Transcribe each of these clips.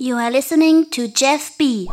You are listening to Jeff B.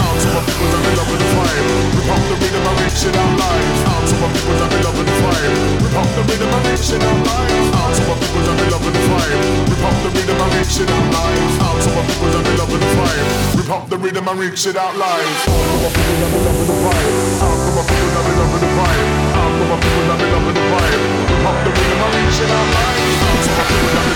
Out to my people that be loving the vibe. Rip up the rhythm and reach it out live. Out to my people that be loving the vibe. Rip up the rhythm and reach it out live. Out to my people that be loving the vibe. Rip up the rhythm and reach it out live. Out to my people that be loving the vibe. Rip up the rhythm and reach it out live. Out to my people that be loving the vibe. Out to my people that be loving the vibe. Out to my people that be loving the vibe. Rip up the rhythm and reach it out live. Out to my people that be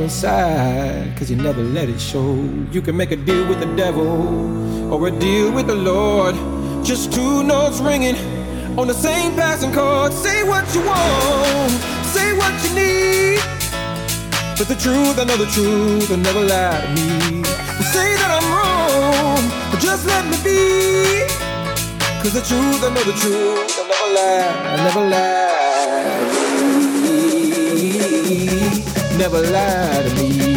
Are inside. Cause you never let it show. You can make a deal with the devil or a deal with the Lord. Just two notes ringing on the same passing chord. Say what you want, say what you need. But the truth, I know the truth, will never lie to me. Say that I'm wrong, but just let me be. Cause the truth, I know the truth, I'll never lie, I'll never lie. Never lie to me.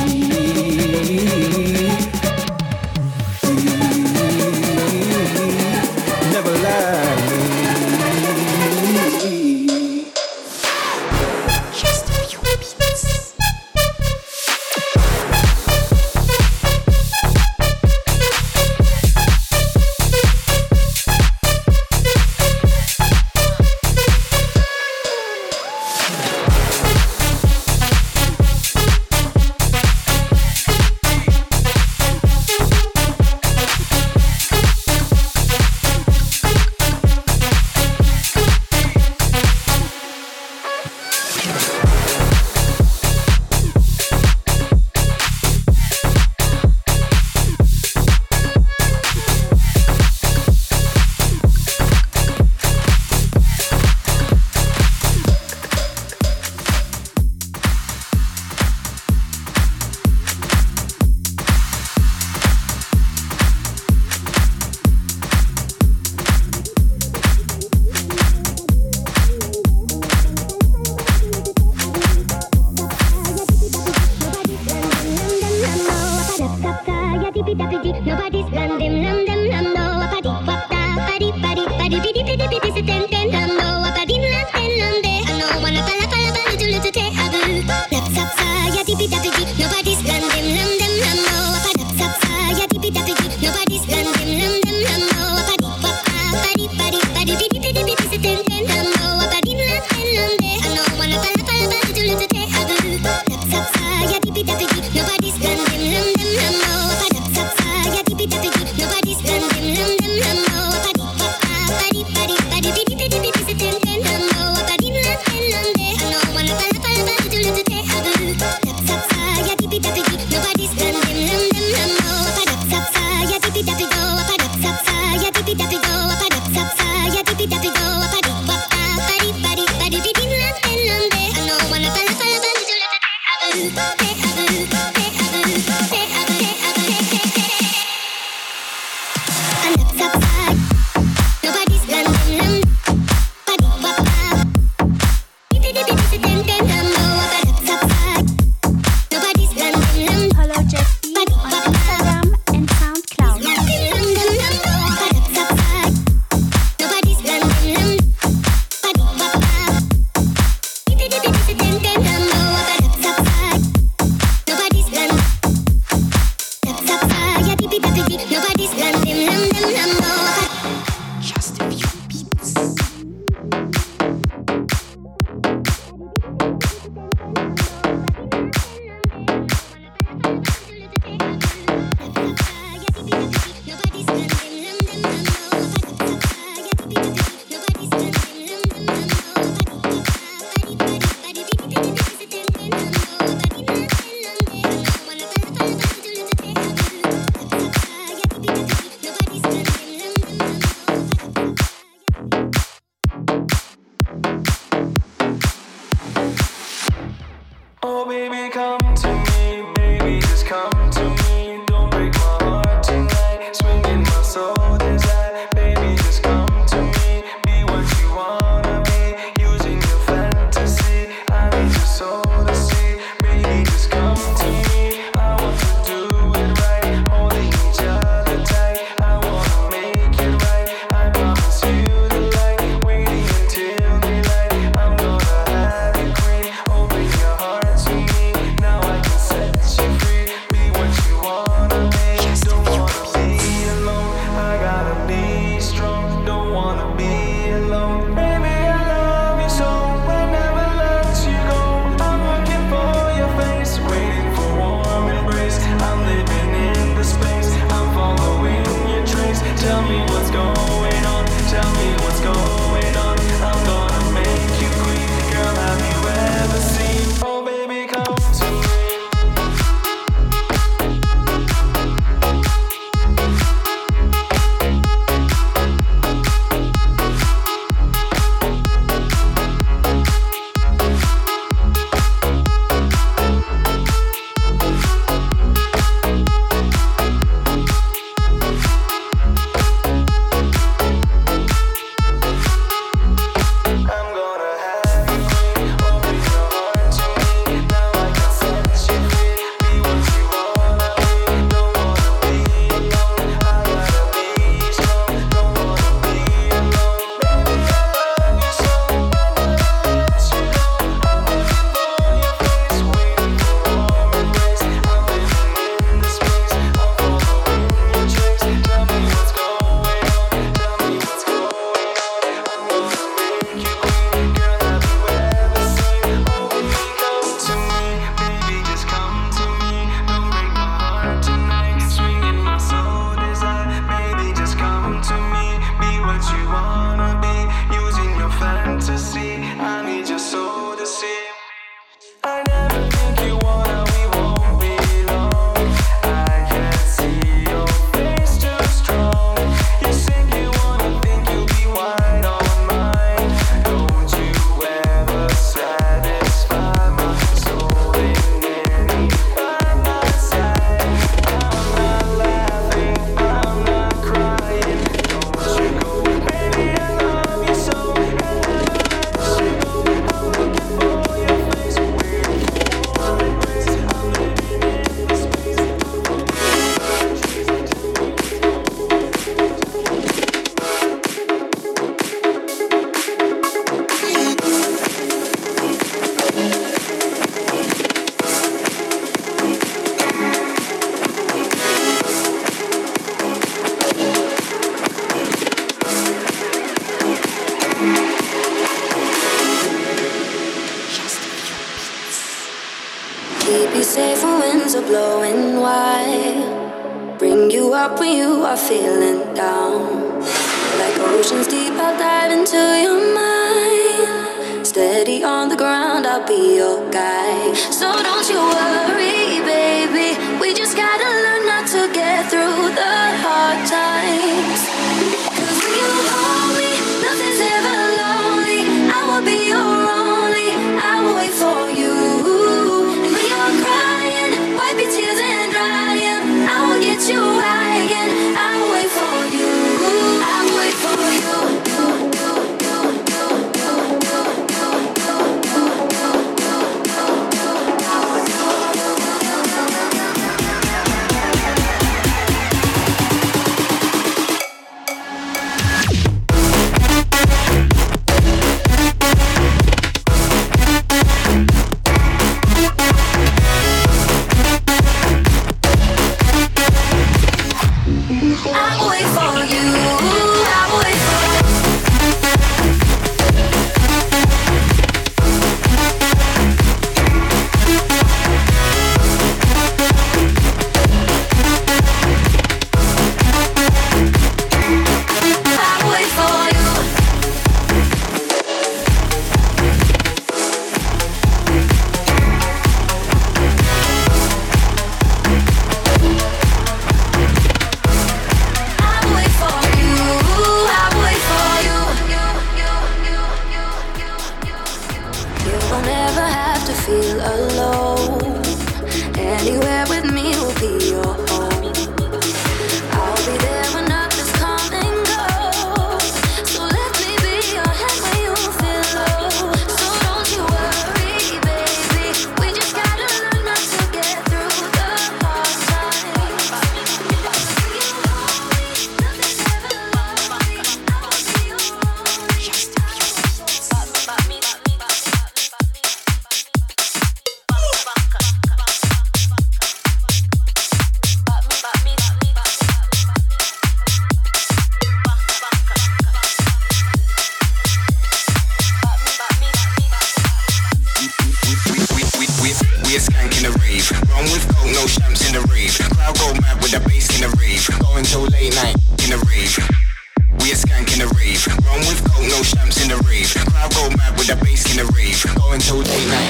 the rave. Crowd go mad with the bass in the rave. Going till late night.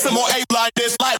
some more A like this, like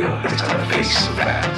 It's her face so fast.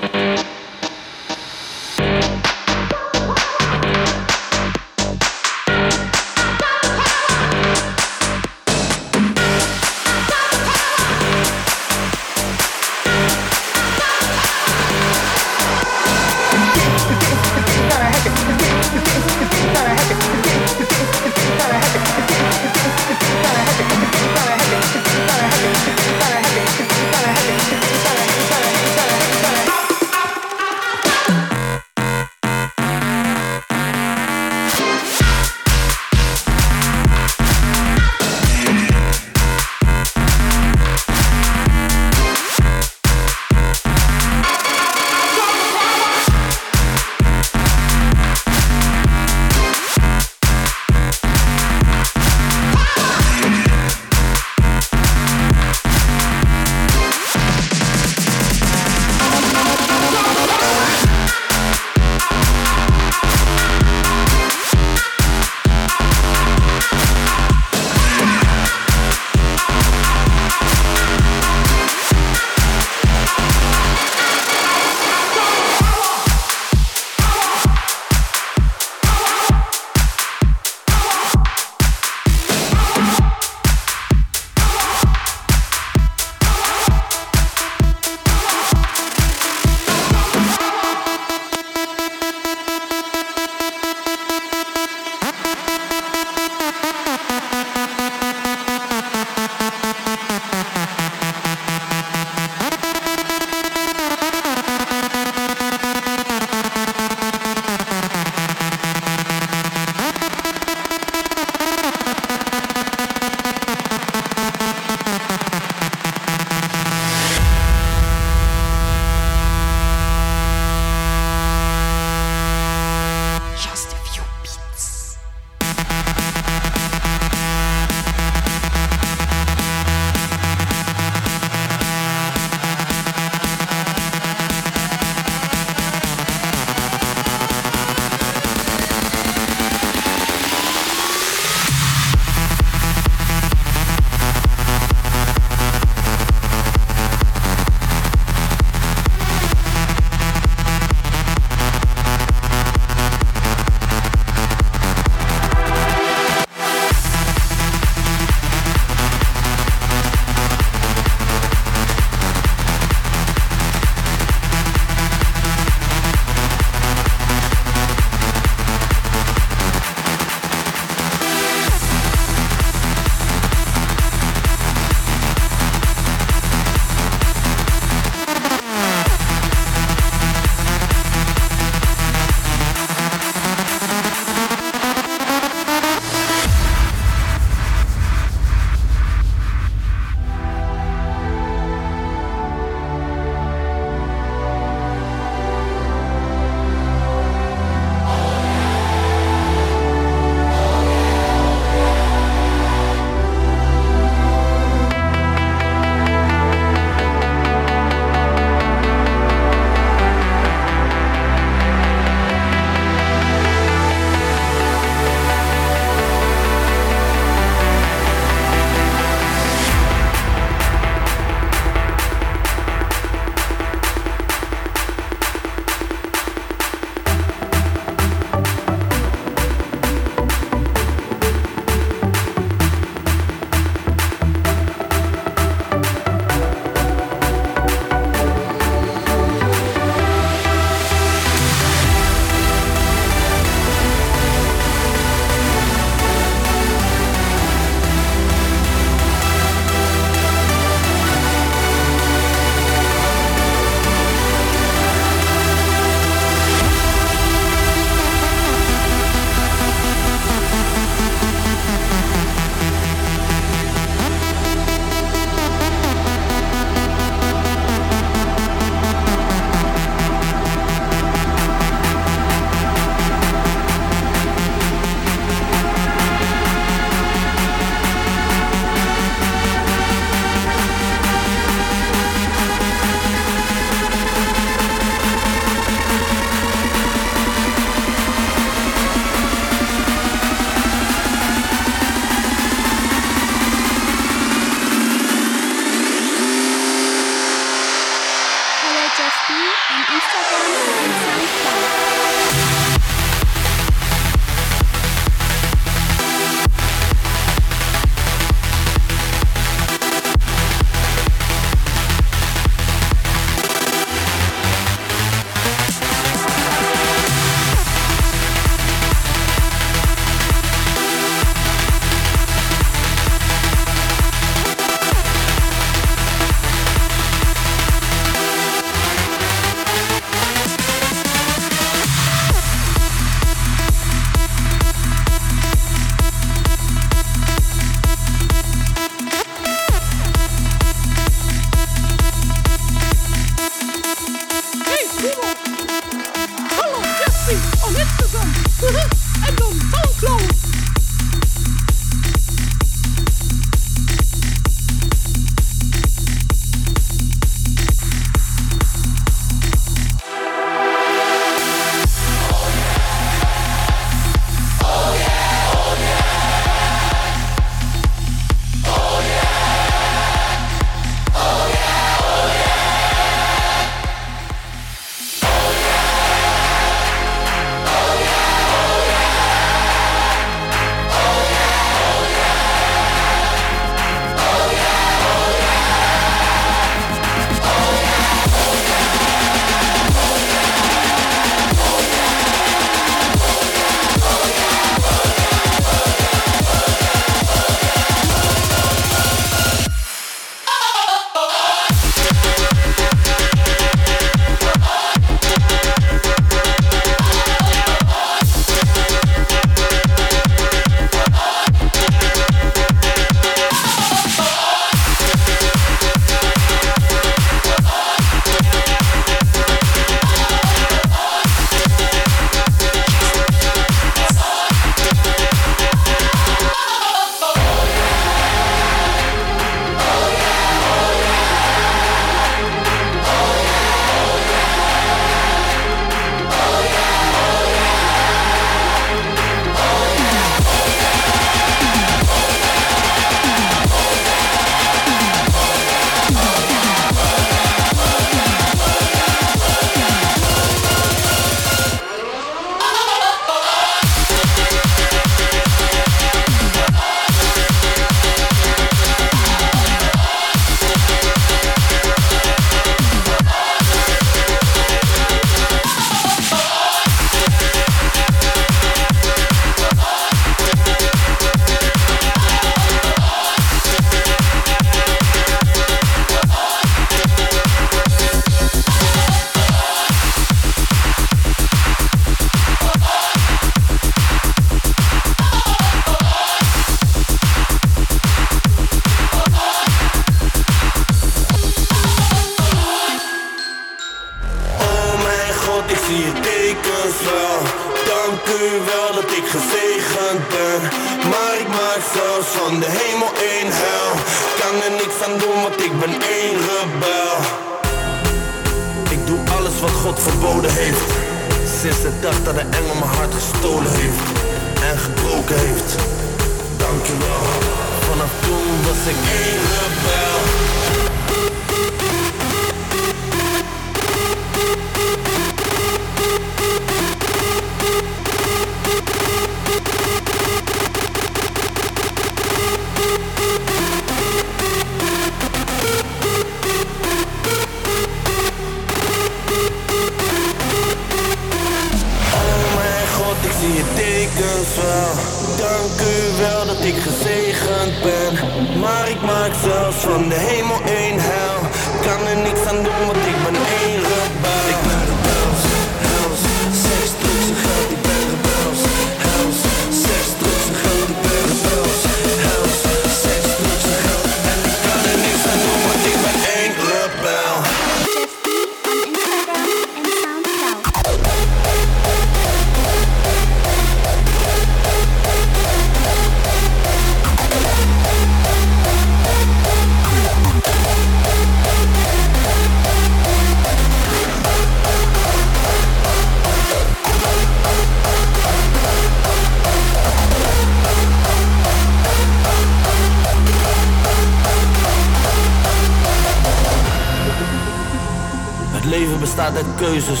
Bestaat uit keuzes.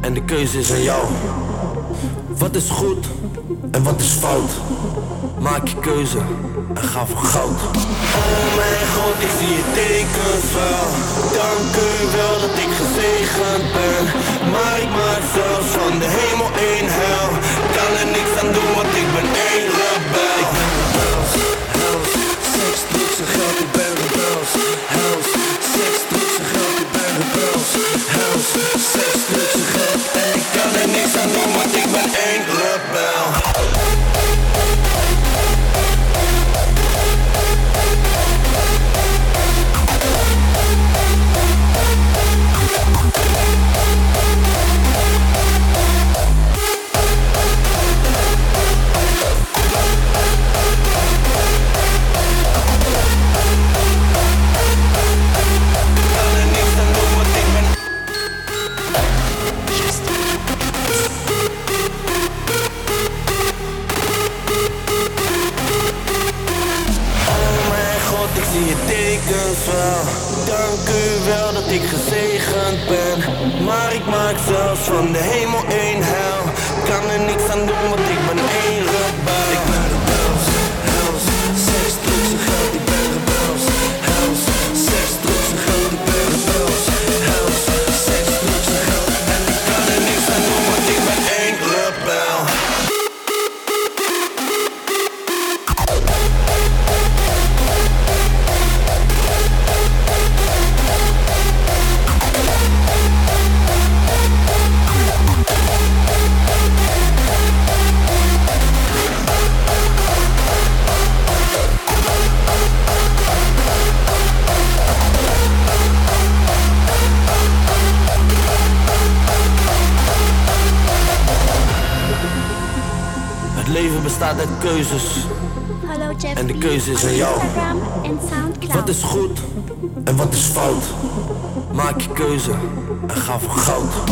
En de keuze is aan jou. Wat is goed en wat is fout? Maak je keuze en ga voor goud. Oh mijn god, ik zie je tekens wel. Dank u wel dat ik gezegend ben. Maar ik maak zelfs van de hemel één hel. Kan er niks aan doen, want ik ben één rebel. Rebels, hels, seks, drugs en geld. Ik ben rebels, hels, seks, hels, seks, drugs en geld. En ik kan er niks aan doen, want ik ben één rebel. Ik gezegend ben. Maar ik maak zelfs van de hemel één hel. Kan er niks aan doen, uit keuzes. Jeff En de keuze is aan jou. SoundCloud. Wat is goed en wat is fout? Maak je keuze en ga voor goud.